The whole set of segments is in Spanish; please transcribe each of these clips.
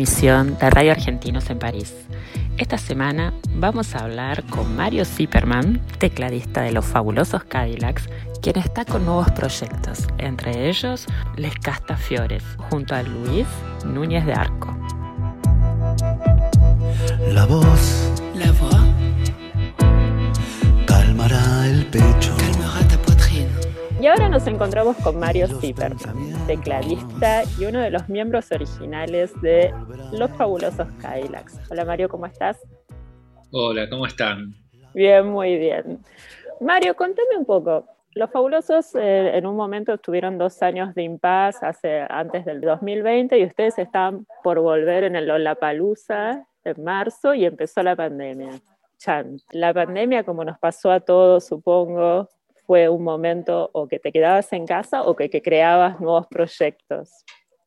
emisión de Radio Argentinos en París. Esta semana vamos a hablar con Mario Zipperman, tecladista de los fabulosos Cadillacs, quien está con nuevos proyectos, entre ellos Les Castafiores, junto a Luis Núñez de Arco. La voz La voix calmará el pecho. Y ahora nos encontramos con Mario Zipperman, tecladista y uno de los miembros originales de los fabulosos Cadillacs. Hola Mario, ¿cómo estás? Hola, ¿cómo están? Bien, muy bien. Mario, contame un poco. Los fabulosos eh, en un momento tuvieron dos años de impas hace, antes del 2020 y ustedes están por volver en el Lollapalooza en marzo y empezó la pandemia. Chan. La pandemia, como nos pasó a todos, supongo, fue un momento o que te quedabas en casa o que, que creabas nuevos proyectos.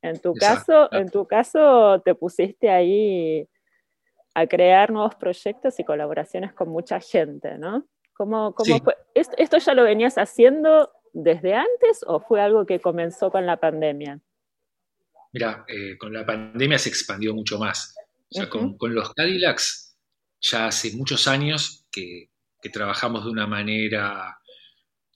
En tu Exacto. caso, en tu caso te pusiste ahí a crear nuevos proyectos y colaboraciones con mucha gente, ¿no? ¿Cómo, cómo Sí. fue? ¿Esto, esto ya lo venías haciendo desde antes o fue algo que comenzó con la pandemia? Mira, eh, con la pandemia se expandió mucho más. O sea, con, los Cadillacs ya hace muchos años que, que trabajamos de una manera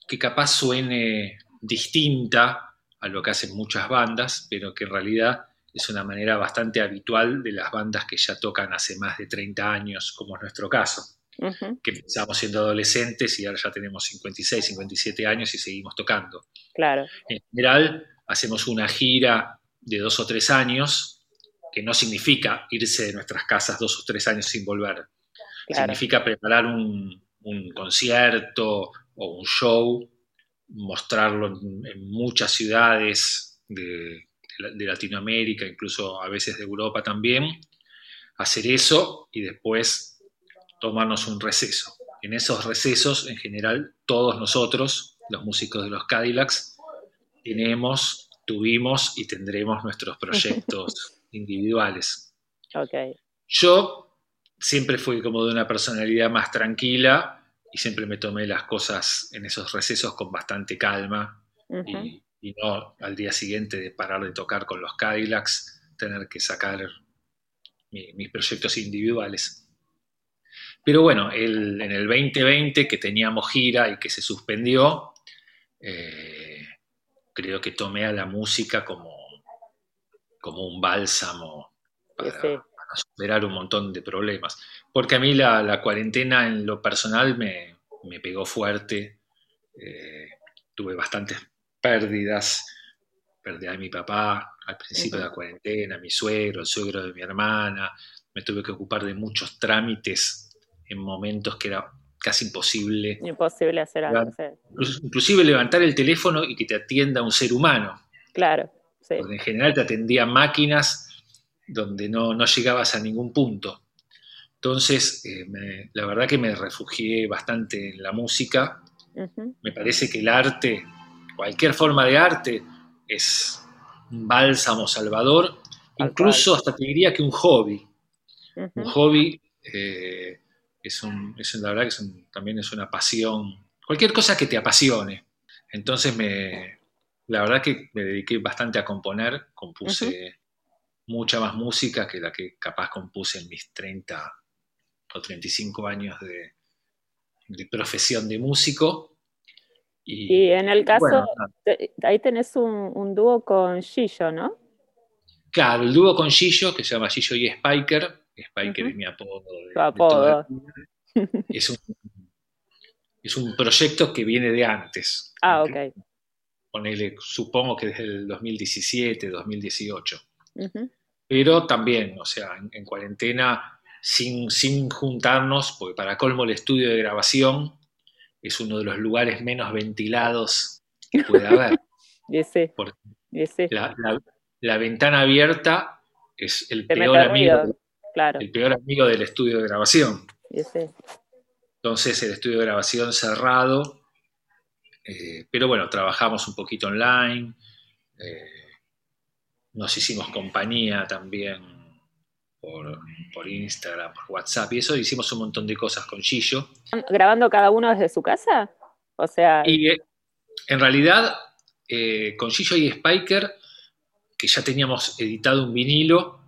que capaz suene distinta a lo que hacen muchas bandas, pero que en realidad es una manera bastante habitual de las bandas que ya tocan hace más de 30 años, como es nuestro caso. Que empezamos siendo adolescentes y ahora ya tenemos 56, 57 años y seguimos tocando. claro, En general, hacemos una gira de dos o tres años, que no significa irse de nuestras casas dos o tres años sin volver. claro. Significa preparar un, un concierto o un show, mostrarlo en, en muchas ciudades de, de la- de Latinoamérica, incluso a veces de Europa también, hacer eso y después tomarnos un receso. En esos recesos, en general, todos nosotros, los músicos de los Cadillacs, tenemos, tuvimos y tendremos nuestros proyectos individuales. Ok, Yo siempre fui como de una personalidad más tranquila y siempre me tomé las cosas en esos recesos con bastante calma y, y no al día siguiente de parar de tocar con los Cadillacs, tener que sacar mi- mis proyectos individuales. Pero bueno, el- en el 2020 que teníamos gira y que se suspendió, eh, creo que tomé a la música como, como un bálsamo para, sí. para superar un montón de problemas. Porque a mí la, la cuarentena en lo personal me, me pegó fuerte. eh, tuve bastantes pérdidas. Perdí a mi papá al principio de la cuarentena, mi suegro, el suegro de mi hermana. Me tuve que ocupar de muchos trámites en momentos que era casi imposible. imposible hacer algo, Inclusive levantar el teléfono y que te atienda un ser humano. Claro, sí. Porque en general te atendían máquinas donde no, no llegabas a ningún punto. Entonces, eh, me- la verdad que me refugié bastante en la música. Me parece que el arte, cualquier forma de arte, es un bálsamo salvador. Incluso hasta te diría que un hobby. Un hobby eh, es, un, es la verdad que es un- también es una pasión. Cualquier cosa que te apasione. Entonces, me, la verdad que me dediqué bastante a componer. Compuse mucha más música que la que capaz compuse en mis 30 o 35 años de, de profesión de músico. Y en el caso, bueno, ahí tenés un, un dúo con Gillo, ¿no? Claro, el dúo con Gillo, que se llama Gillo y Spiker. Spiker es mi apodo. De, apodo. es, un, es un proyecto que viene de antes. Ah, ok. Ponele, supongo que desde el 2017, 2018. Pero también, o sea, en, cuarentena, sin, sin juntarnos, porque para colmo el estudio de grabación es uno de los lugares menos ventilados que puede haber. La, ventana abierta es el peor, amigo, el peor amigo del estudio de grabación. Entonces el estudio de grabación cerrado, eh, pero bueno, trabajamos un poquito online, eh, nos hicimos compañía también por, por, Instagram, por WhatsApp y eso, hicimos un montón de cosas con Gillo. ¿Grabando cada uno desde su casa? O sea... Y eh, en realidad, con Gillo y Spiker, que ya teníamos editado un vinilo,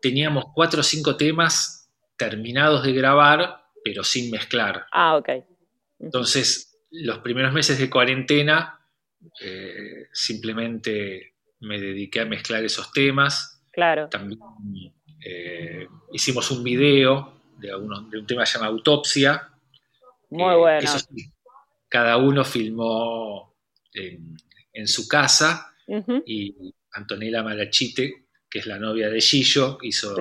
teníamos cuatro o cinco temas terminados de grabar pero sin mezclar. Ah, ok. Entonces, los primeros meses de cuarentena, eh, simplemente me dediqué a mezclar esos temas. Claro. También eh, hicimos un video de, un tema llamado Autopsia. Muy eh, bueno. cada uno filmó en, su casa y Antonella Malachite, que es la novia de Gillo, hizo,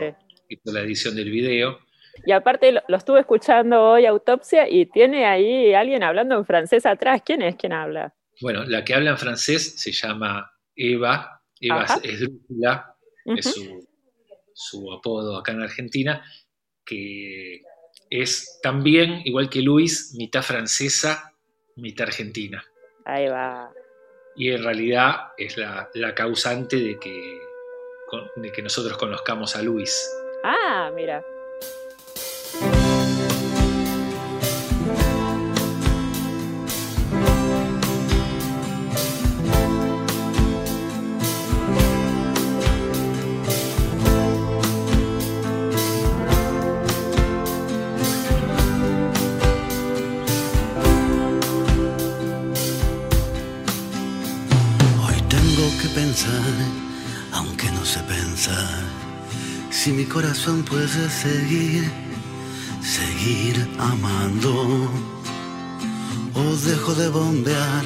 hizo la edición del video. Y aparte lo, estuve escuchando hoy, Autopsia, y tiene ahí alguien hablando en francés atrás. ¿Quién es quien habla? Bueno, la que habla en francés se llama Eva. Eva es Drújula, es su, apodo acá en Argentina, que es también, igual que Luis, mitad francesa, mitad argentina. Ahí va. Y en realidad es la, causante de que, de que nosotros conozcamos a Luis. Ah, mira. Aunque no sé pensar, si mi corazón puede seguir seguir amando o dejo de bombear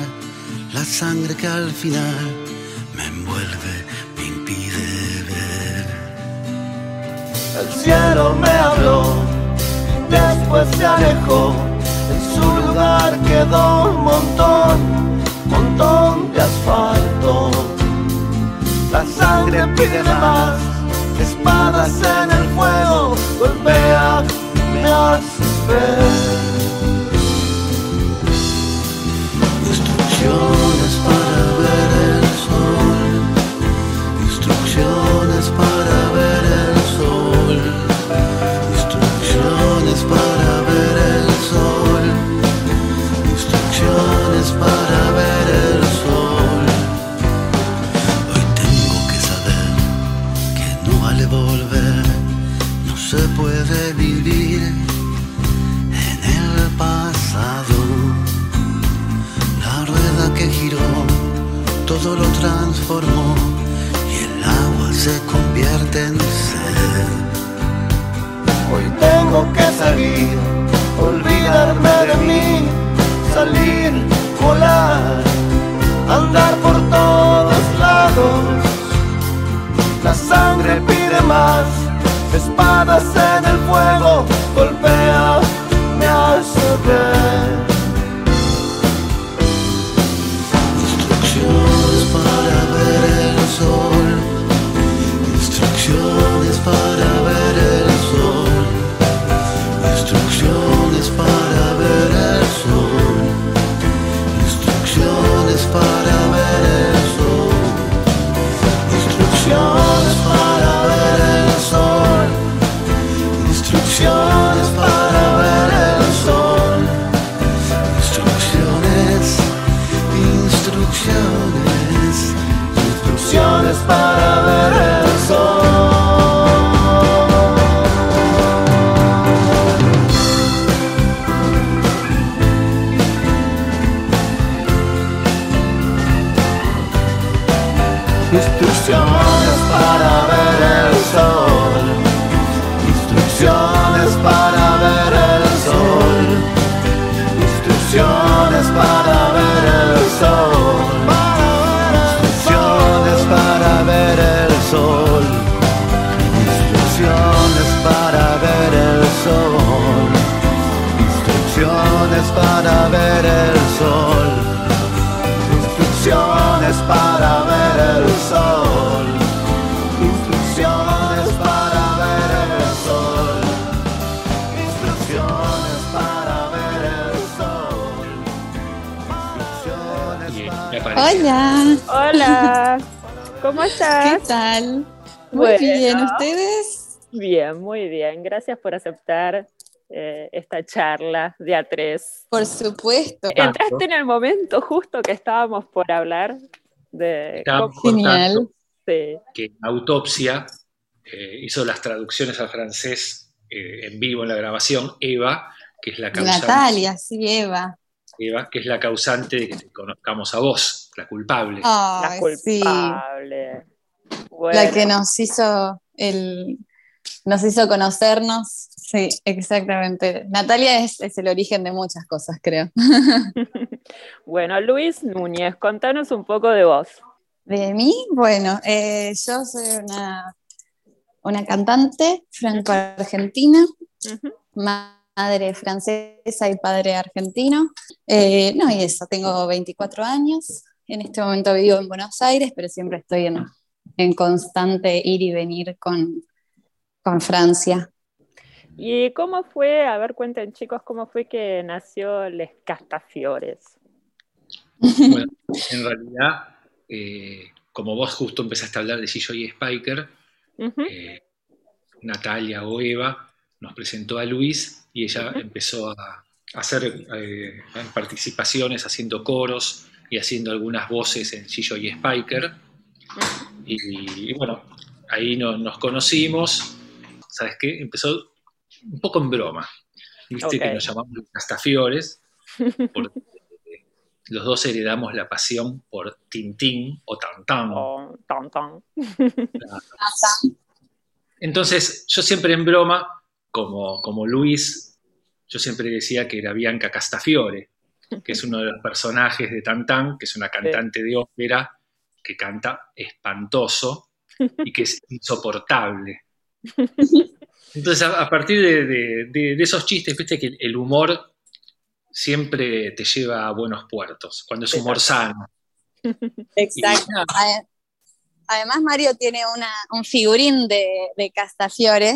la sangre que al final me envuelve, me impide ver. El cielo me habló, después se alejó, en su lugar quedó un montón, montón de asfalto. La sangre pide más, espadas en el fuego, golpea me haces ver. Instrucciones y el agua se convierte en sed. Hoy tengo que salir, olvidarme de mí, salir, volar, andar por todos lados. La sangre pide más, espadas en el fuego, golpea, me hace ver. Hola, Hola, ¿cómo ¿qué estás? tal? Muy Bueno. bien, ¿ustedes? Bien, muy bien. Gracias por aceptar eh, esta charla de A3. Por supuesto. Entraste en el momento justo que estábamos por hablar de Genial. sí. que Autopsia eh, hizo las traducciones al francés eh, en vivo en la grabación, Eva, que es la causante, Natalia, sí, Eva. Eva, que es la causante de que te conozcamos a vos, la culpable. La sí. culpable. Bueno, La que nos hizo el nos hizo conocernos. Sí, exactamente. Natalia es, es el origen de muchas cosas, creo. bueno, Luis Núñez, contanos un poco de vos. De mí, bueno, eh, yo soy una, una cantante franco-argentina. Madre francesa y padre argentino. Eh, no, y eso, tengo 24 años. En este momento vivo en Buenos Aires, pero siempre estoy en, en constante ir y venir con, con Francia. ¿Y cómo fue, a ver, cuenten chicos, cómo fue que nació Les Castafiores? Bueno, en realidad, eh, como vos justo empezaste a hablar de Gillo y Spiker, eh, Natalia o Eva nos presentó a Luis y ella empezó a hacer eh, participaciones haciendo coros y haciendo algunas voces en Gillo y Spiker. Y, y bueno, ahí no- nos conocimos. ¿Sabes qué? Empezó un poco en broma. Viste que nos llamamos Castafiores, porque los dos heredamos la pasión por Tintín o Tantán. Oh, tan, tan. Entonces, yo siempre en broma, como, como Luis, yo siempre decía que era Bianca Castafiore, que es uno de los personajes de Tantán, que es una cantante de ópera que canta espantoso y que es insoportable. Entonces, a, a partir de, de- de- de esos chistes, viste que el humor siempre te lleva a buenos puertos, cuando es humor sano. Exacto. Ade- Además, Mario tiene una, un figurín de, de Castafiore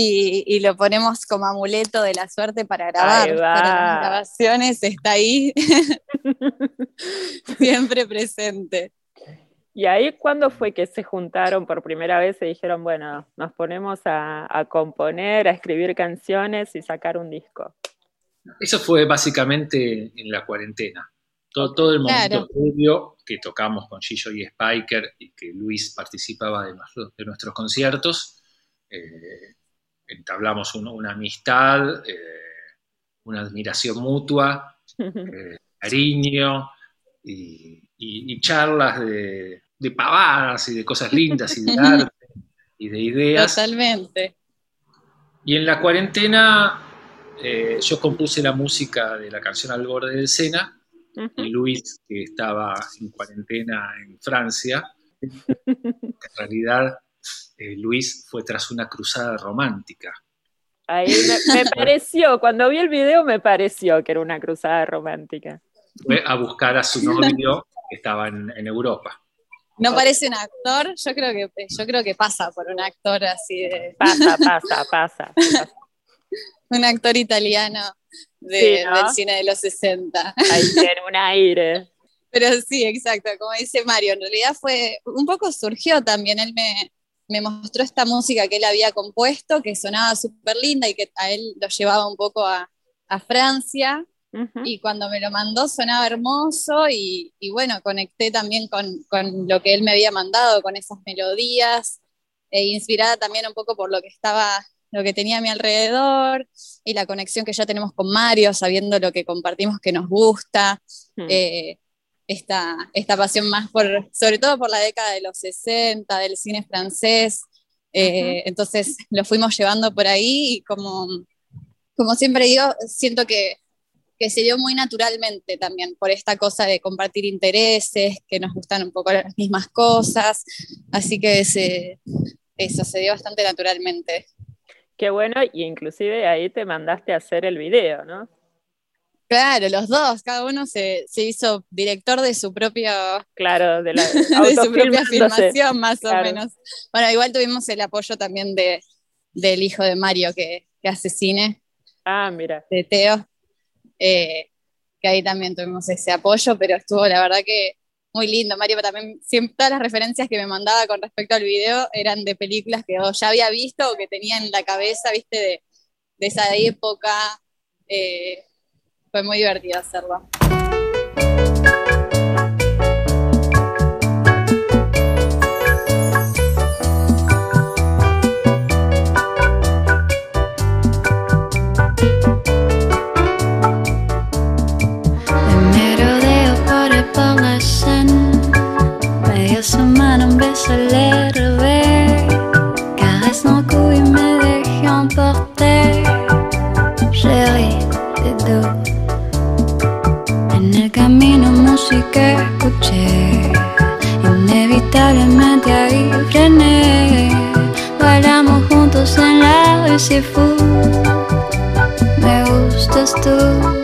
y, y lo ponemos como amuleto de la suerte para grabar. Para las grabaciones está ahí, siempre presente. ¿Y ahí cuándo fue que se juntaron por primera vez y dijeron, bueno, nos ponemos a, a componer, a escribir canciones y sacar un disco? Eso fue básicamente en la cuarentena. Todo, todo el momento Claro. previo que tocamos con Gillo y Spiker y que Luis participaba de, nuestro- de nuestros conciertos, eh, entablamos un- una amistad, eh, una admiración mutua, eh, cariño y, y- y charlas de, de pavadas y de cosas lindas y de arte y de ideas. Totalmente. Y en la cuarentena eh, yo compuse la música de la canción Al borde del Sena y Luis, que estaba en cuarentena en Francia, en realidad eh, Luis fue tras una cruzada romántica. Ahí me, me pareció, cuando vi el video me pareció que era una cruzada romántica. Fue a buscar a su novio que estaba en, en Europa. No parece un actor, yo creo que yo creo que pasa por un actor así de Pasa, pasa, pasa. pasa. un actor italiano de- Sí, ¿no? del cine de los 60. Ahí tiene un aire. Pero sí, exacto, como dice Mario, en realidad fue, un poco surgió también, él me, me mostró esta música que él había compuesto, que sonaba súper linda y que a él lo llevaba un poco a, a Francia, Ujú. y cuando me lo mandó sonaba hermoso y, y bueno, conecté también con, con lo que él me había mandado, con esas melodías, e inspirada también un poco por lo que estaba, lo que tenía a mi alrededor y la conexión que ya tenemos con Mario, sabiendo lo que compartimos que nos gusta, Mm. eh, esta, esta pasión más por, sobre todo por la década de los 60, del cine francés, Eh, entonces lo fuimos llevando por ahí y como, como siempre digo, siento que, que, se dio muy naturalmente también por esta cosa de compartir intereses, que nos gustan un poco las mismas cosas, así que se, eso se dio bastante naturalmente. Qué bueno, y inclusive ahí te mandaste a hacer el video, ¿no? Claro, los dos, cada uno se, hizo director de su propio. Claro, de, la, su propia filmación, más o menos. Bueno, igual tuvimos el apoyo también de, del hijo de Mario que, que hace cine. Ah, mira. De Teo. Eh, que ahí también tuvimos ese apoyo, pero estuvo la verdad que muy lindo. Mario también, siempre, todas las referencias que me mandaba con respecto al video eran de películas que ya había visto o que tenía en la cabeza, viste, de, de esa época. Eh, fue muy divertido hacerlo. Medio semana un beso le música escuché, inevitablemente ahí frené. Bailamos juntos en la fou. Me gustas tú.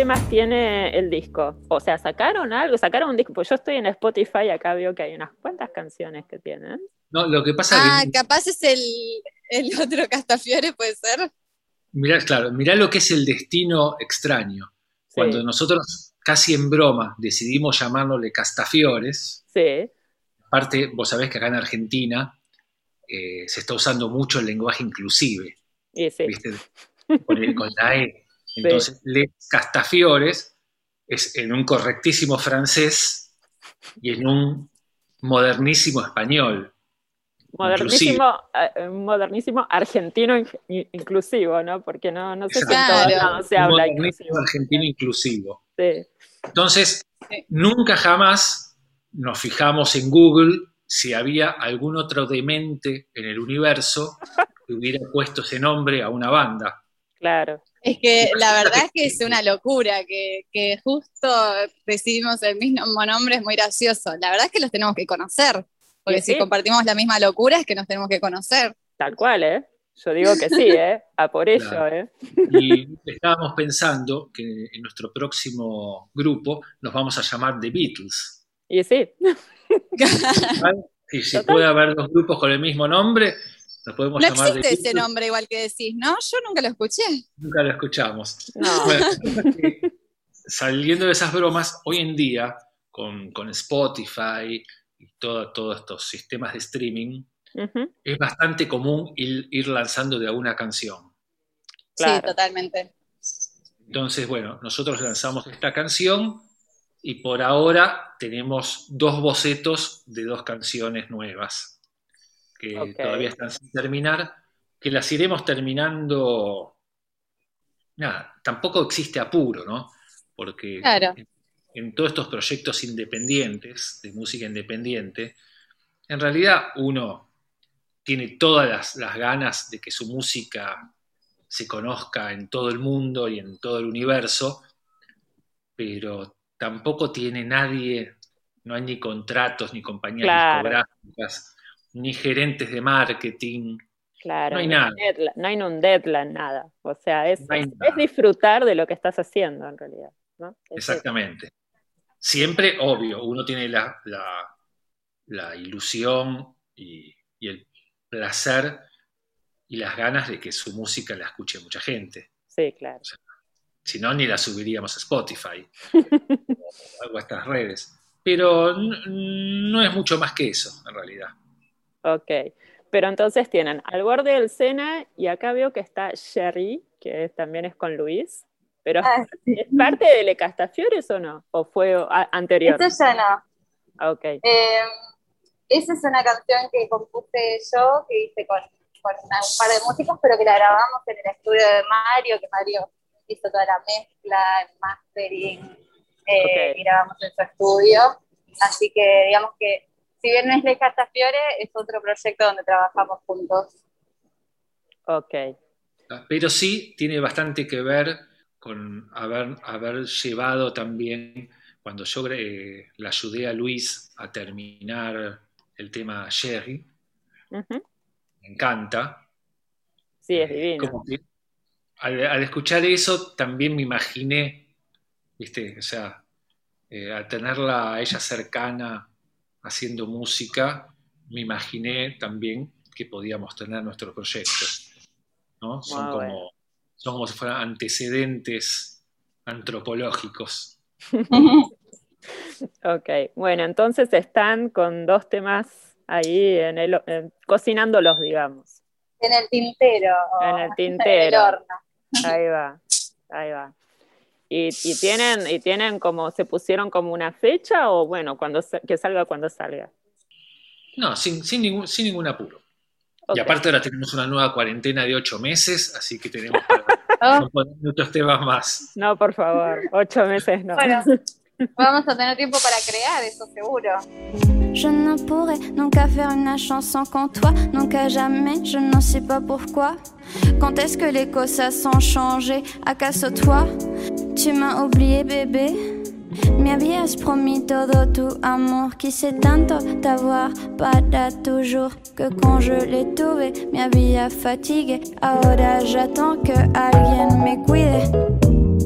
Temas tiene el disco? O sea, ¿sacaron algo? ¿Sacaron un disco? Pues yo estoy en Spotify y acá veo que hay unas cuantas canciones que tienen. No, lo que pasa Ah, es que, capaz es el, el otro Castafiore, puede ser. mirá, claro, mirá lo que es el destino extraño. Sí, Cuando nosotros, casi en broma, decidimos llamarle Castafiores, sí, aparte, vos sabés que acá en Argentina eh, se está usando mucho el lenguaje inclusive, y sí. ¿viste? Con, el- con la E. Entonces, Les Castafiores es en un correctísimo francés y en un modernísimo español. Modernísimo, eh, modernísimo argentino in- in- inclusivo, ¿no? Porque no, no sé si en Exacto. todos Claro. lados se Un habla modernísimo inclusivo. argentino inclusivo. Sí. Entonces, Sí. nunca jamás nos fijamos en Google si había algún otro demente en el universo que hubiera puesto ese nombre a una banda. Claro. Es que la verdad es que es una locura, que, que justo decidimos el mismo nombre, es muy gracioso. La verdad es que los tenemos que conocer, porque sí. si compartimos la misma locura es que nos tenemos que conocer. Tal cual, ¿eh? Yo digo que sí, ¿eh? A por ello, Claro. ¿eh? Y estábamos pensando que en nuestro próximo grupo nos vamos a llamar The Beatles. Y sí, ¿vale? Y si Total. puede haber dos grupos con el mismo nombre, podemos No llamar existe ese nombre igual que decís, ¿no? Yo nunca lo escuché. Nunca lo escuchamos. no. Bueno, eh, saliendo de esas bromas, hoy en día, con, con Spotify y todo- todos estos sistemas de streaming, es bastante común ir, ir lanzando de a una canción. Sí, totalmente. Entonces, bueno, nosotros lanzamos esta canción y por ahora tenemos dos bocetos de dos canciones nuevas que todavía están sin terminar, que las iremos terminando. Nada, tampoco existe apuro, ¿no? Porque Claro. en, en todos estos proyectos independientes, de música independiente, en realidad uno tiene todas las, las ganas de que su música se conozca en todo el mundo y en todo el universo, pero tampoco tiene nadie, no hay ni contratos, ni compañías Claro. discográficas, ni gerentes de marketing. Claro. No hay nada. deadline- no hay un deadline, nada. O sea, es, No es- disfrutar de lo que estás haciendo, en realidad. Exactamente. Siempre, obvio, uno tiene la, la- la ilusión y, y el placer y las ganas de que su música la escuche mucha gente. Sí, claro. Si no, ni la subiríamos a Spotify o a estas redes. Pero no es mucho más que eso, en realidad. Ok. Pero entonces tienen al borde del Sena y acá veo que está Sherry, que es- también es con Luis. Pero Ah, sí. ¿es parte de Le Castafiores o no? ¿O fue a- anterior? Eso ya no. Ah, Ok. Eh, esa es una canción que compuse yo, que hice con, con un par de músicos, pero que la grabamos en el estudio de Mario, que Mario hizo toda la mezcla, el mastering, eh, grabamos en su estudio. Así que digamos que, si bien no es de Castafiore, es otro proyecto donde trabajamos juntos. Ok. Pero sí tiene bastante que ver con haber, haber llevado también, cuando yo eh, le ayudé a Luis a terminar el tema Sherry, Ujú. me encanta. Sí, es Eh, divino. como que al, al escuchar eso también me imaginé, ¿viste? O sea, eh, al tenerla a ella cercana haciendo música, me imaginé también que podíamos tener nuestro proyecto. ¿no? Son, como, son como si fueran antecedentes antropológicos. Ok. Bueno, entonces están con dos temas ahí en el, en- cocinándolos, digamos. En el tintero. En el En el tintero. horno. Ahí va, ahí va. Y, y tienen, y tienen como, se pusieron como una fecha o bueno, cuando sa- que salga cuando salga. No, sin, sin, ningún, sin ningún apuro. Y aparte ahora tenemos una nueva cuarentena de ocho meses, así que tenemos para Oh, otros temas más. No, por favor, ocho meses no. Bueno, vamos a tener tiempo para crear, eso seguro. Je ne pourrais nunca faire une chanson sans toi, nunca jamais, je n'en sais pas pourquoi. Quand est-ce que les cosas ont changé ¿Acaso toi Tu m'as oublié bébé. Me habías promis todo tu amor. Quise tanto t'avoir para toujours Que quand je l'ai trouvé. Me había fatigué. Ahora j'attends que alguien me cuide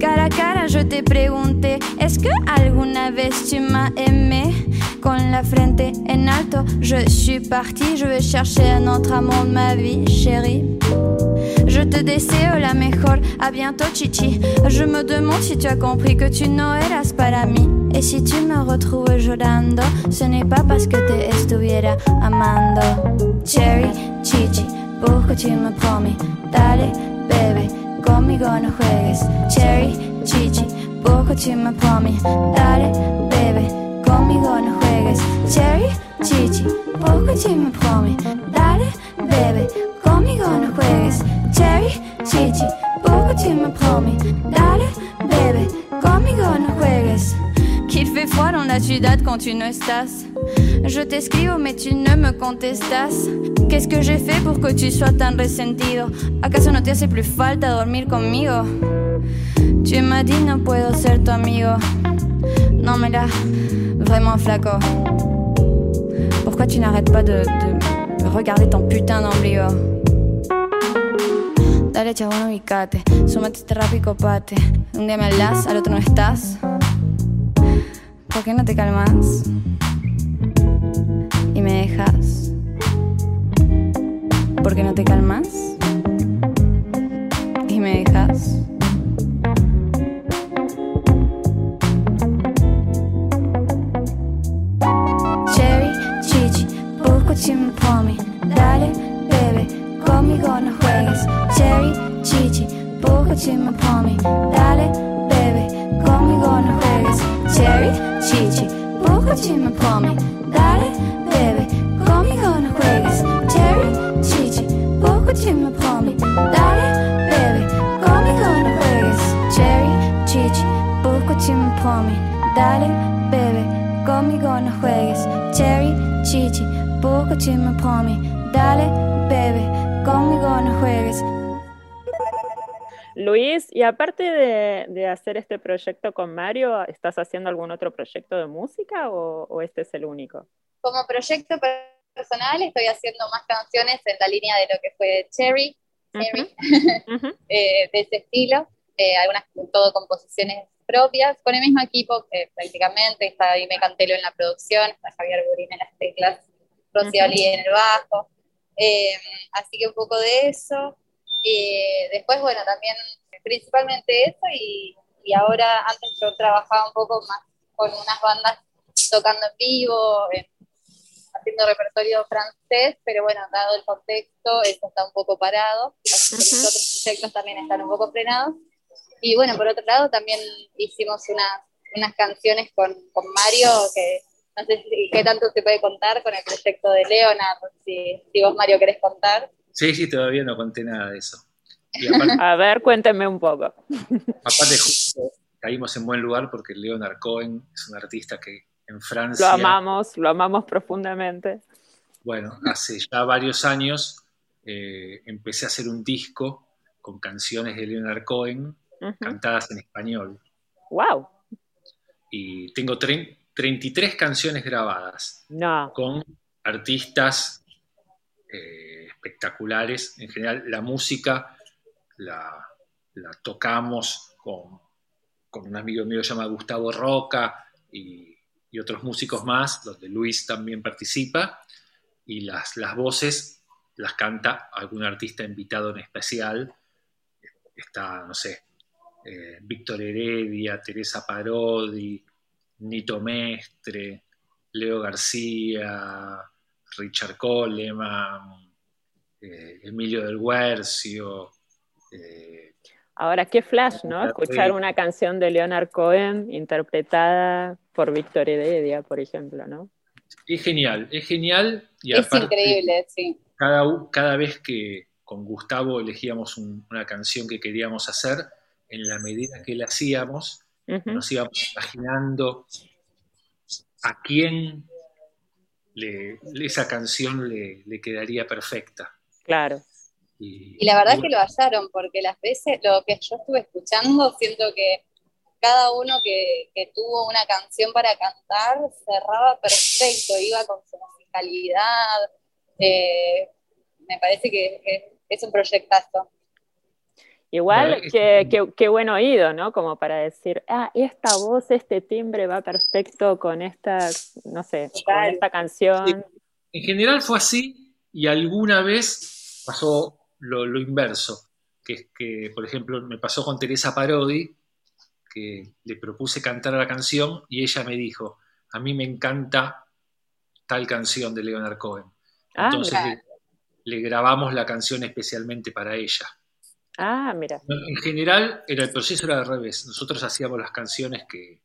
Cara a cara, je t'ai prégunté, est-ce que alguna vez tu m'as aimé? Con la frente en alto, je suis partie, je vais chercher un autre amour de ma vie, chérie. Je te deseo la mejor, à bientôt chichi. Je me demande si tu as compris que tu no eras para mí. Et si tu me retrouves llorando, ce n'est pas parce que te estuviera amando. Cherry, chichi, pourquoi tu me promis? Dale, bebé, conmigo no juegues. Cherry, chichi, pourquoi tu me promis? Dale, bebé, conmigo no juegues. Cherry, chichi, pourquoi tu me promis? Dale, bebé, conmigo no juegues. Cherry, chichi, pourquoi tu me promis? Dale, bebé, conmigo no juegues. Fait froid dans la ciudad quand tu no estás. Je t'escribo mais tu ne me contestas. Qu'est-ce que j'ai fait pour que tu sois tan resentido? ¿Acaso no te hace plus falta dormir conmigo? Tu m'as dit no puedo ser tu amigo. Non mais là, vraiment flaco. Pourquoi tu n'arrêtes pas de, de regarder ton putain d'ombligo? Dale chabón, ubicate, súmate este rap y copate. Un día me hablas, al otro no estás. ¿Por qué no te calmas? Y me dejas. ¿Por qué no te calmas? Y me dejas. Cherry, chichi, me promis? Dale, bebé, conmigo no juegues. Cherry, chichi, me promis? Dale, bebé, conmigo no juegues. Cherry, chichi, pourquoi tu me promis? Dale, bebé, conmigo no juegues. Cherry, chichi, pourquoi tu me promis? Dale, bebé, conmigo no juegues. Cherry, chichi, pourquoi tu me promis? Dale, bebé, conmigo no juegues. Cherry, chichi, pourquoi tu me promis? Dale, bebé, conmigo no juegues. Luis, y aparte de, de hacer este proyecto con Mario, ¿estás haciendo algún otro proyecto de música o, o este es el único? Como proyecto personal estoy haciendo más canciones en la línea de lo que fue Cherry, Cherry, Ujú. eh, de ese estilo, eh, algunas todo composiciones propias, con el mismo equipo eh, prácticamente, está Aime Cantelo en la producción, está Javier Burín en las teclas, Rocío Ujú. Ali en el bajo, eh, así que un poco de eso. Eh, después, bueno, también principalmente eso y, y ahora antes yo trabajaba un poco más con unas bandas tocando en vivo, eh, haciendo repertorio francés, pero bueno, dado el contexto, eso está un poco parado, así que mis Ujú. otros proyectos también están un poco frenados. Y bueno, por otro lado, también hicimos unas, unas canciones con, con Mario, que no sé si, qué tanto se puede contar con el proyecto de Leonard, si, si vos, Mario, querés contar. Sí, sí, todavía no conté nada de eso. Y aparte, A ver, cuénteme un poco. aparte justo caímos en buen lugar porque Leonard Cohen es un artista que en Lo Francia, amamos, lo amamos profundamente. bueno, hace ya varios años eh, empecé a hacer un disco con canciones de Leonard Cohen cantadas en español. Wow. Y tengo tre- 33 canciones grabadas No. con artistas eh, espectaculares. En general, la música la, tocamos con, con un amigo mío que se llama Gustavo Roca y, y otros músicos más, donde Luis también participa, y las, las voces las canta algún artista invitado en especial. Está, no sé, eh, Víctor Heredia, Teresa Parodi, Nito Mestre, Leo García, Richard Coleman, eh, Emilio del Guercio. eh, Ahora, qué flash, ¿no? Escuchar una canción de Leonard Cohen interpretada por Víctor Heredia, por ejemplo, ¿no? es genial, es genial y es aparte increíble, sí. cada, vez que con Gustavo elegíamos un- una canción que queríamos hacer, en la medida que la hacíamos, nos íbamos imaginando a quién le- esa canción le, le quedaría perfecta. Claro. Y, Y la verdad y es que lo hallaron, porque las veces, lo que yo estuve escuchando, siento que cada uno que, que tuvo una canción para cantar cerraba perfecto, iba con su musicalidad. eh, me parece que, que es un proyectazo. Igual, es- qué- qué buen oído, ¿no? Como para decir, ah, esta voz, este timbre va perfecto con esta, no sé, con esta canción. En general fue así y alguna vez pasó lo, lo inverso, que es que, por ejemplo, me pasó con Teresa Parodi, que le propuse cantar la canción y ella me dijo, a mí me encanta tal canción de Leonard Cohen. Ah, Entonces le, le grabamos la canción especialmente para ella. Ah, mira. En general, era el proceso era al revés. Nosotros hacíamos las canciones que,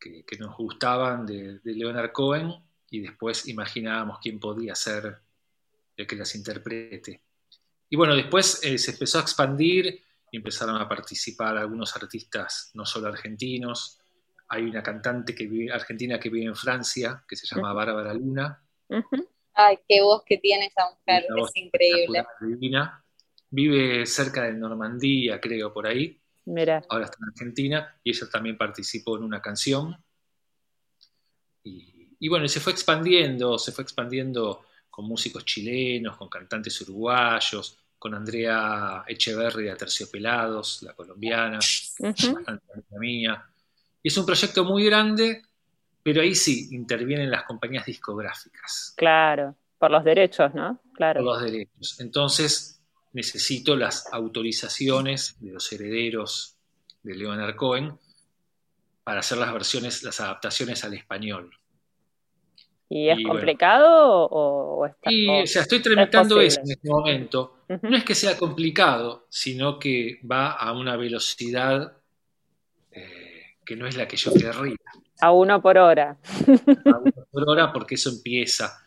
que- que nos gustaban de, de Leonard Cohen y después imaginábamos quién podía ser el que las interprete. Y bueno, después eh, se empezó a expandir y empezaron a participar algunos artistas, no solo argentinos. Hay una cantante que vive, argentina que vive en Francia, que se llama Bárbara Luna. Ay, qué voz que tiene esa mujer, es increíble. divina. Vive cerca de Normandía, creo, por ahí. Mira. ahora está en Argentina, y ella también participó en una canción. Y, y bueno, y se fue expandiendo, se fue expandiendo con músicos chilenos, con cantantes uruguayos, con Andrea Echeverri de Aterciopelados, la colombiana, amiga mía. Y es un proyecto muy grande, pero ahí sí intervienen las compañías discográficas Claro, por los derechos, ¿no? Claro. por los derechos. Entonces necesito las autorizaciones de los herederos de Leonard Cohen para hacer las versiones, las adaptaciones al español. ¿Y es y bueno. complicado o, o está? Y o- o sea, estoy tramitando eso en este momento. No es que sea complicado, sino que va a una velocidad eh, que no es la que yo querría. A uno por hora. a una por hora porque eso empieza,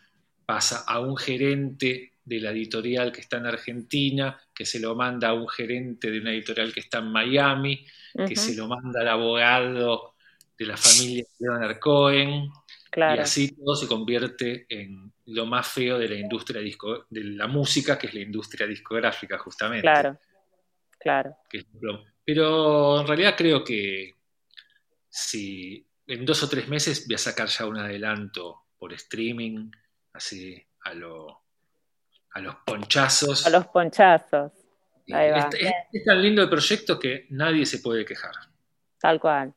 pasa a un gerente de la editorial que está en Argentina, que se lo manda a un gerente de una editorial que está en Miami, que se lo manda al abogado de la familia de Leonard Cohen, y así todo se convierte en lo más feo de la industria disco, de la música, que es la industria discográfica justamente. Claro. Claro. Pero en realidad creo que si en dos o tres meses voy a sacar ya un adelanto por streaming, así a, lo, a los ponchazos. A los ponchazos, Y ahí va. es, es- es tan lindo el proyecto que nadie se puede quejar. tal cual.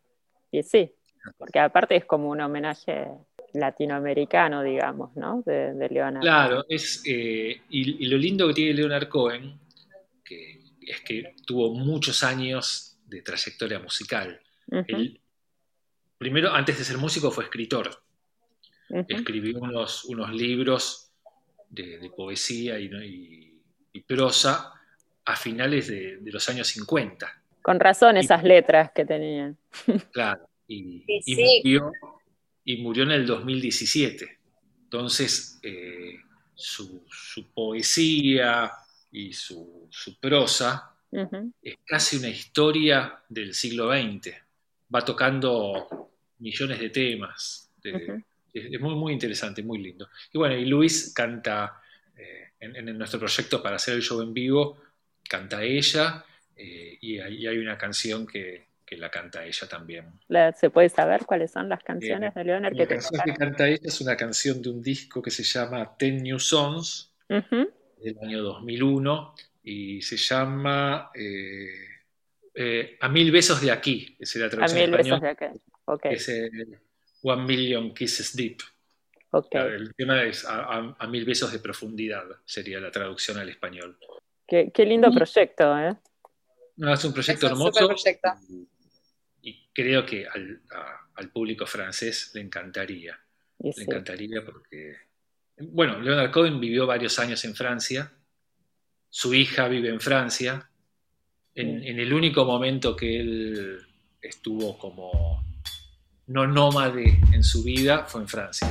Y sí, porque aparte es como un homenaje latinoamericano, digamos, ¿no? De, de Leonardo. Claro, es, eh, y, y lo lindo que tiene Leonard Cohen que, es que tuvo muchos años de trayectoria musical. Él, primero, antes de ser músico, fue escritor. escribió unos, unos libros de, de poesía y, y- y prosa a finales de, de los años 50, Con razón esas letras que tenían. claro, y, Sí, y sí. murió, y murió en el 2017. Entonces, eh, su, su poesía y su, su prosa es casi una historia del siglo XX. Va tocando millones de temas. de- es, es muy, muy interesante, muy lindo. Y bueno, y Luis canta eh, en, en nuestro proyecto para hacer el show en vivo, canta ella, eh, y, hay, y hay una canción que, que la canta ella también. La- ¿Se puede saber cuáles son las canciones Eh, de Leonard La que te canción que canta ella es una canción de un disco que se llama Ten New Songs, del año 2001 y se llama eh, eh, A Mil Besos de Aquí, esa es la A traducción mil besos de aquel. Ok, que es el One Million Kisses Deep. El tema es a, a- a mil besos de profundidad, sería la traducción al español. Qué, qué lindo proyecto, ¿eh? No, es un proyecto Es un hermoso superproyecto. y, y creo que al, a- al público francés le encantaría. Le encantaría porque, bueno, Leonard Cohen vivió varios años en Francia, su hija vive en Francia, en, Mm. en el único momento que él estuvo como no nómade en su vida fue en Francia.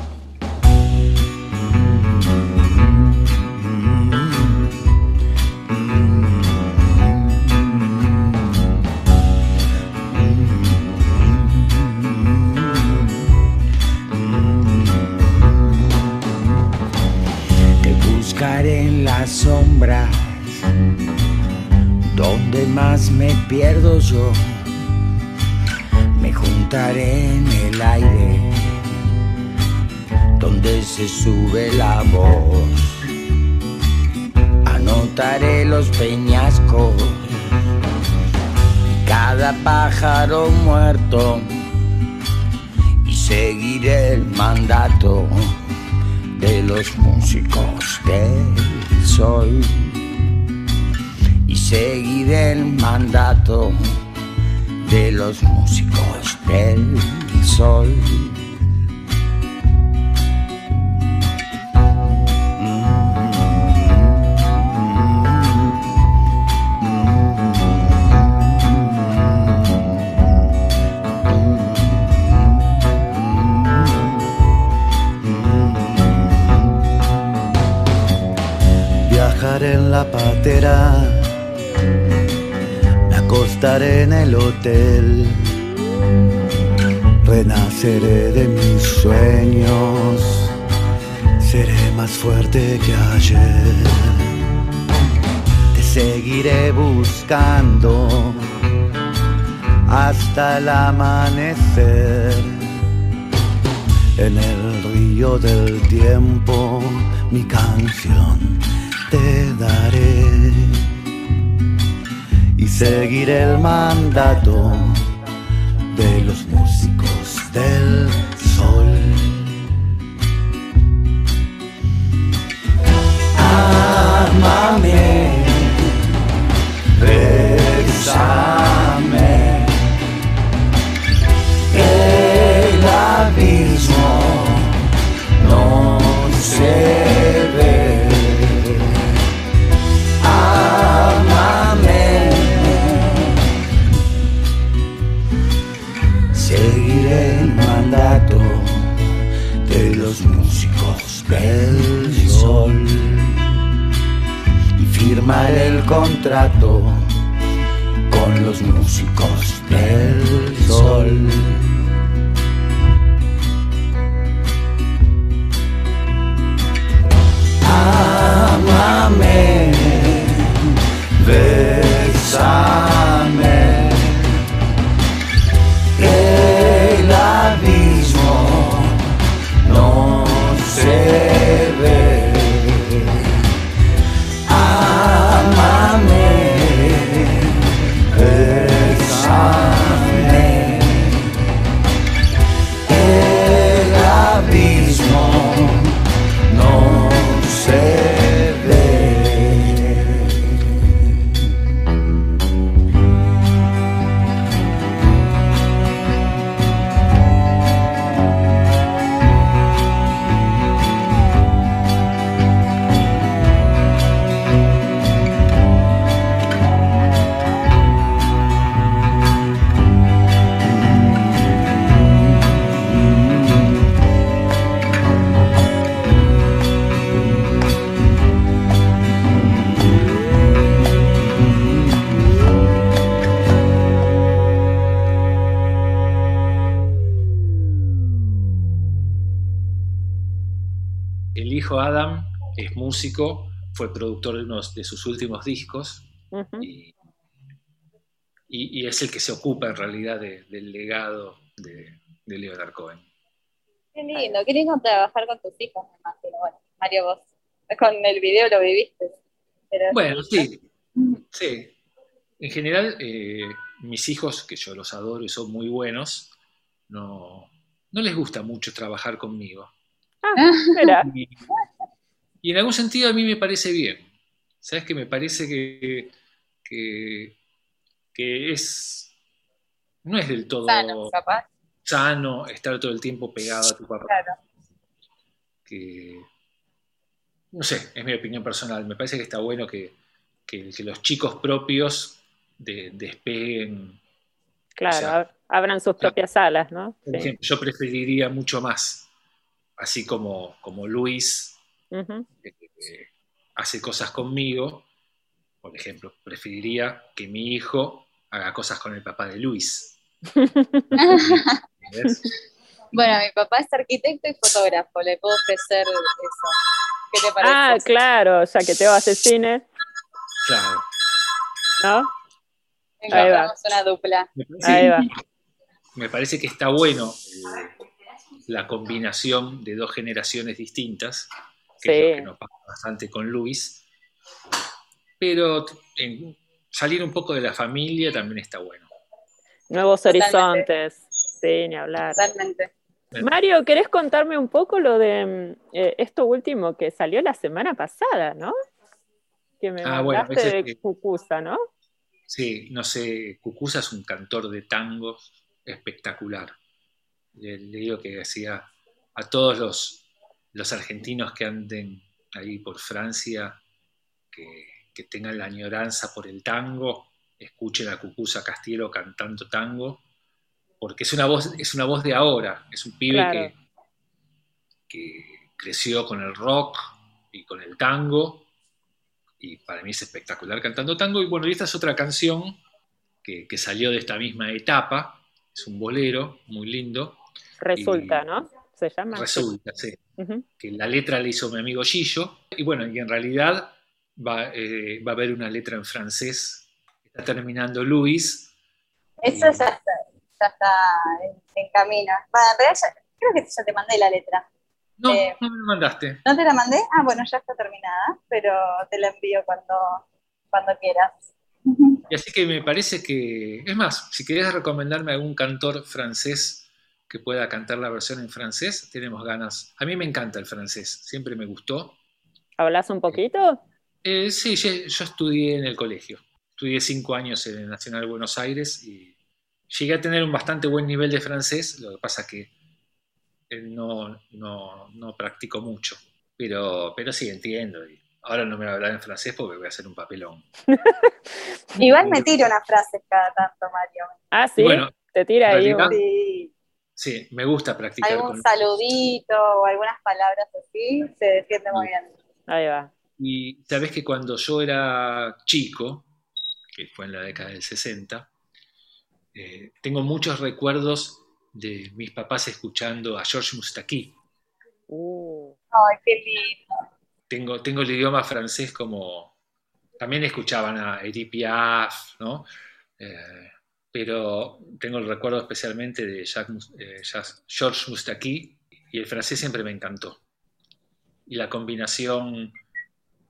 Donde más me pierdo yo. Me juntaré en el aire, donde se sube la voz. Anotaré los peñascos cada pájaro muerto y seguiré el mandato de los músicos del y seguiré el mandato de los músicos del sol. En el hotel, renaceré de mis sueños, seré más fuerte que ayer, te seguiré buscando hasta el amanecer. En el río del tiempo mi canción te daré y seguiré el mandato músico, fue productor de uno de sus últimos discos y, y- y es el que se ocupa en realidad de- del legado de, de Leonard Cohen. Qué lindo, qué lindo trabajar con tus hijos, me imagino. Bueno, Mario, vos con el video lo viviste. Pero Bueno, sí, sí. En general, eh, mis hijos, que yo los adoro y son muy buenos, no, no les gusta mucho trabajar conmigo. Y, y en algún sentido a mí me parece bien. ¿Sabes que Me parece que, que, que es. No es del todo sano, capaz. sano estar todo el tiempo pegado a tu papá. Claro. Que, no sé, es mi opinión personal. Me parece que está bueno que, que- que los chicos propios de- despeguen. claro, O sea, ab- abran sus propias alas, ¿no? Por Sí. ejemplo, yo preferiría mucho más, así como, como Luis Eh, hace cosas conmigo, por ejemplo, preferiría que mi hijo haga cosas con el papá de Luis. Bueno, mi papá es arquitecto y fotógrafo, le puedo ofrecer eso. ¿Qué te parece? Ah, claro, ya que Teo hace cine, Claro. ¿no? Ahí va. Encontramos una dupla. Me parece, Ahí va. me parece que está bueno eh, la combinación de dos generaciones distintas, que es lo que nos pasa bastante con Luis. Pero en- salir un poco de la familia también está bueno. Nuevos Totalmente. horizontes, sí, ni hablar. Totalmente. Mario, ¿querés contarme un poco lo de mm, eh, esto último que salió la semana pasada, ¿no? Que me Ah, bueno, mandaste ese de que- Cucusa, ¿no? Sí, no sé, Cucuza es un cantor de tango espectacular. Le, le digo que decía a todos los, los argentinos que anden ahí por Francia, que, que tengan la añoranza por el tango, escuchen a Cucuza Castielo cantando tango, porque es una voz, es una voz de ahora, es un pibe Claro. que, que creció con el rock y con el tango, y para mí es espectacular cantando tango. Y bueno, y esta es otra canción que, que salió de esta misma etapa, es un bolero muy lindo, Resulta, Y- ¿no? Se llama. resulta, sí, Que la letra la hizo mi amigo Gillo, y bueno, y en realidad va, eh, va a haber una letra en francés, está terminando Luis, Eso ya está, ya está en, en camino. Bueno, ya- creo que ya te mandé la letra. no, Eh, no me lo mandaste. ¿No te la mandé? Ah, bueno, ya está terminada, pero te la envío cuando, cuando quieras. Y así que me parece que, es más, si querés recomendarme algún cantor francés que pueda cantar la versión en francés, tenemos ganas. A mí me encanta el francés, siempre me gustó. ¿Hablas un poquito? Eh, sí, yo, yo estudié en el colegio. Estudié cinco años en el Nacional de Buenos Aires y llegué a tener un bastante buen nivel de francés, lo que pasa que eh, no, no, no practico mucho. Pero, pero sí, entiendo. Y ahora no me voy a hablar en francés porque voy a hacer un papelón. Igual me tiro unas frases cada tanto, Mario. Ah, sí. Bueno, Te tira ahí un- Sí, Sí, me gusta practicar algún con... saludito o algunas palabras así, se defiende muy bien. Ahí va. Y sabes que cuando yo era chico, que fue en la década del 60, eh, tengo muchos recuerdos de mis papás escuchando a Georges Moustaki. Uh, Ay, qué lindo. Tengo, tengo el idioma francés como... También escuchaban a Edith Piaf, ¿no? Eh, pero tengo el recuerdo especialmente de Jacques eh, Jacques- Georges Moustaki y el francés siempre me encantó. Y la combinación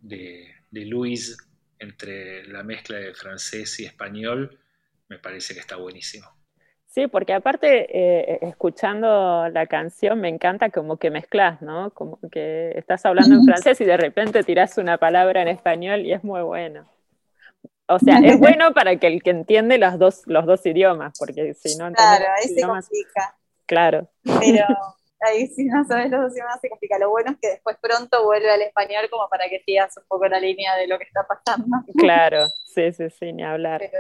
de, de Luis entre la mezcla de francés y español me parece que está buenísimo. Sí, porque aparte, eh, escuchando la canción, me encanta como que mezclas, ¿no? Como que estás hablando en francés y de repente tirás una palabra en español y es muy bueno. O sea, es bueno para que el que entiende los dos, los dos idiomas, porque si no entiende Claro, ahí se idiomas, complica. claro, Pero ahí si no sabes los dos idiomas se complica. Lo bueno es que después pronto vuelve al español como para que sigas un poco la línea de lo que está pasando. claro, sí, sí, sí, ni hablar. Pero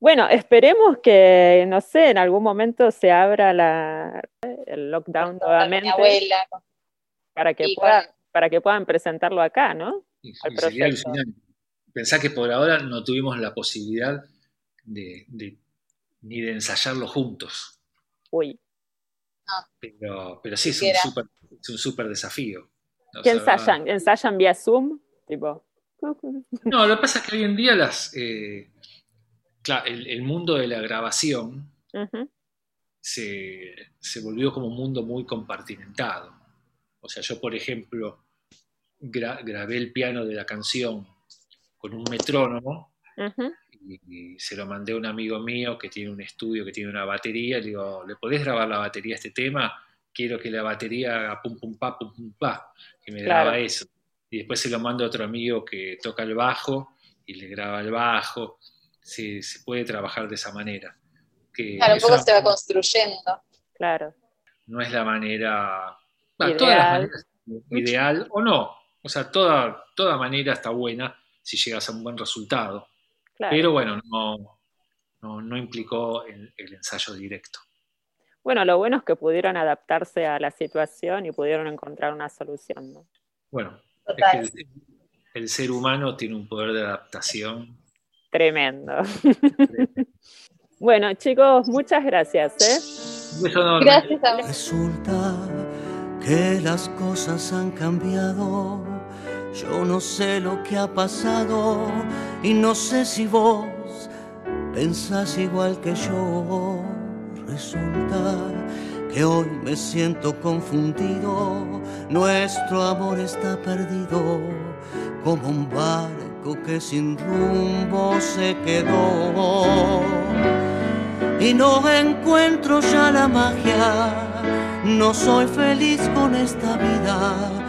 Bueno, esperemos que, no sé, en algún momento se abra la, el lockdown con nuevamente mi abuela, con- para que, pueda- con- para que puedan presentarlo acá, ¿no? Y- Al proyecto. Pensá que por ahora no tuvimos la posibilidad de, de- ni de ensayarlo juntos. Uy, Pero, pero sí, es un súper es un súper desafío. ¿qué ensayan? ¿Ensayan vía Zoom? Tipo, No, lo que pasa es que hoy en día las, eh, claro, el, el mundo de la grabación se, se volvió como un mundo muy compartimentado. O sea, yo, por ejemplo, gra- grabé el piano de la canción con un metrónomo y, y se lo mandé a un amigo mío que tiene un estudio, que tiene una batería. Le digo, ¿le podés grabar la batería a este tema? Quiero que la batería haga pum pum pa, pum pum pa. Y me Claro. graba eso. Y después se lo mando a otro amigo que toca el bajo y le graba el bajo. Se, se puede trabajar de esa manera. Que Claro, un poco una- se va construyendo. Claro, no es la manera, Ideal. todas las maneras, ideal o no. O sea, toda, toda manera está buena si llegas a un buen resultado. claro. Pero bueno, no, no, no implicó el, el ensayo directo. Bueno, lo bueno es que pudieron adaptarse a la situación y pudieron encontrar una solución, ¿no? Bueno, es que el, el ser humano tiene un poder de adaptación. Tremendo. bueno, chicos, muchas gracias, ¿eh? Gracias a. Resulta que las cosas han cambiado. Yo no sé lo que ha pasado y no sé si vos pensás igual que yo. Resulta que hoy me siento confundido. Nuestro amor está perdido como un barco que sin rumbo se quedó. y no encuentro ya la magia. No soy feliz con esta vida,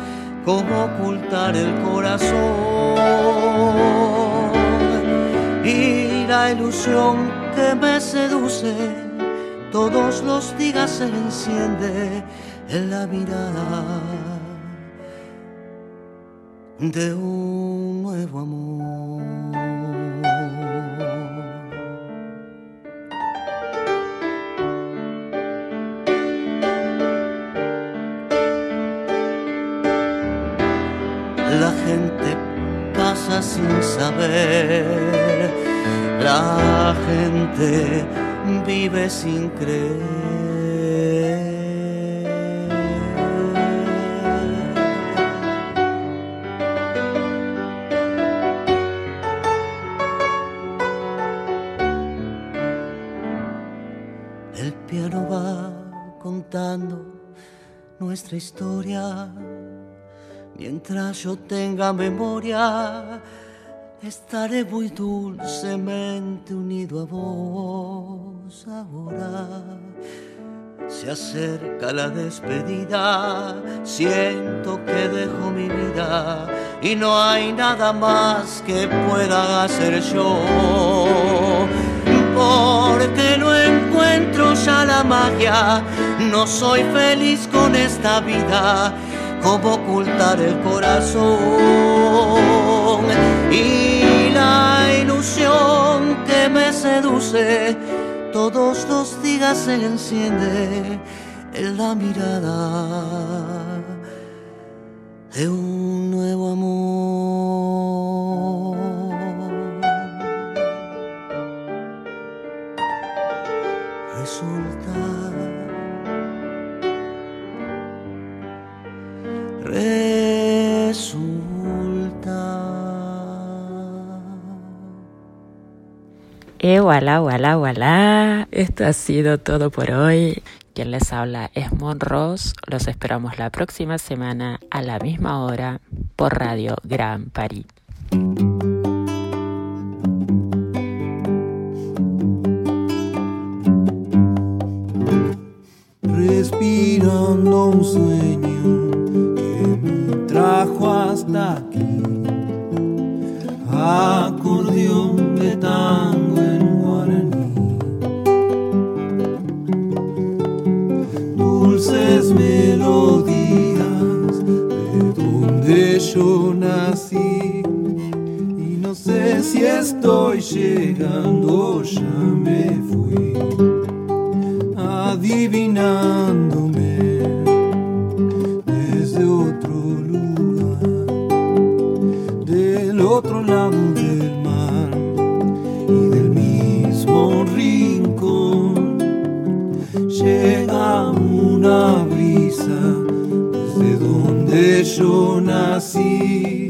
como ocultar el corazón y la ilusión que me seduce. Todos los días se enciende en la mirada de un nuevo amor. Sin saber, la gente vive sin creer. El piano va contando nuestra historia. Mientras yo tenga memoria, estaré muy dulcemente unido a vos ahora. Se acerca la despedida, siento que dejo mi vida y no hay nada más que pueda hacer yo. Porque no encuentro ya la magia, no soy feliz con esta vida cómo ocultar el corazón y la ilusión que me seduce todos los días se enciende en la mirada de un nuevo amor. Eh, voilà, voilà, voilà. Esto ha sido todo por hoy. Quien les habla es Mon Ross. Los esperamos la próxima semana a la misma hora por Radio Gran París. Respirando un sueño si estoy llegando, ya me fui adivinándome desde otro lugar, del otro lado del mar y del mismo rincón. Llega una brisa desde donde yo nací,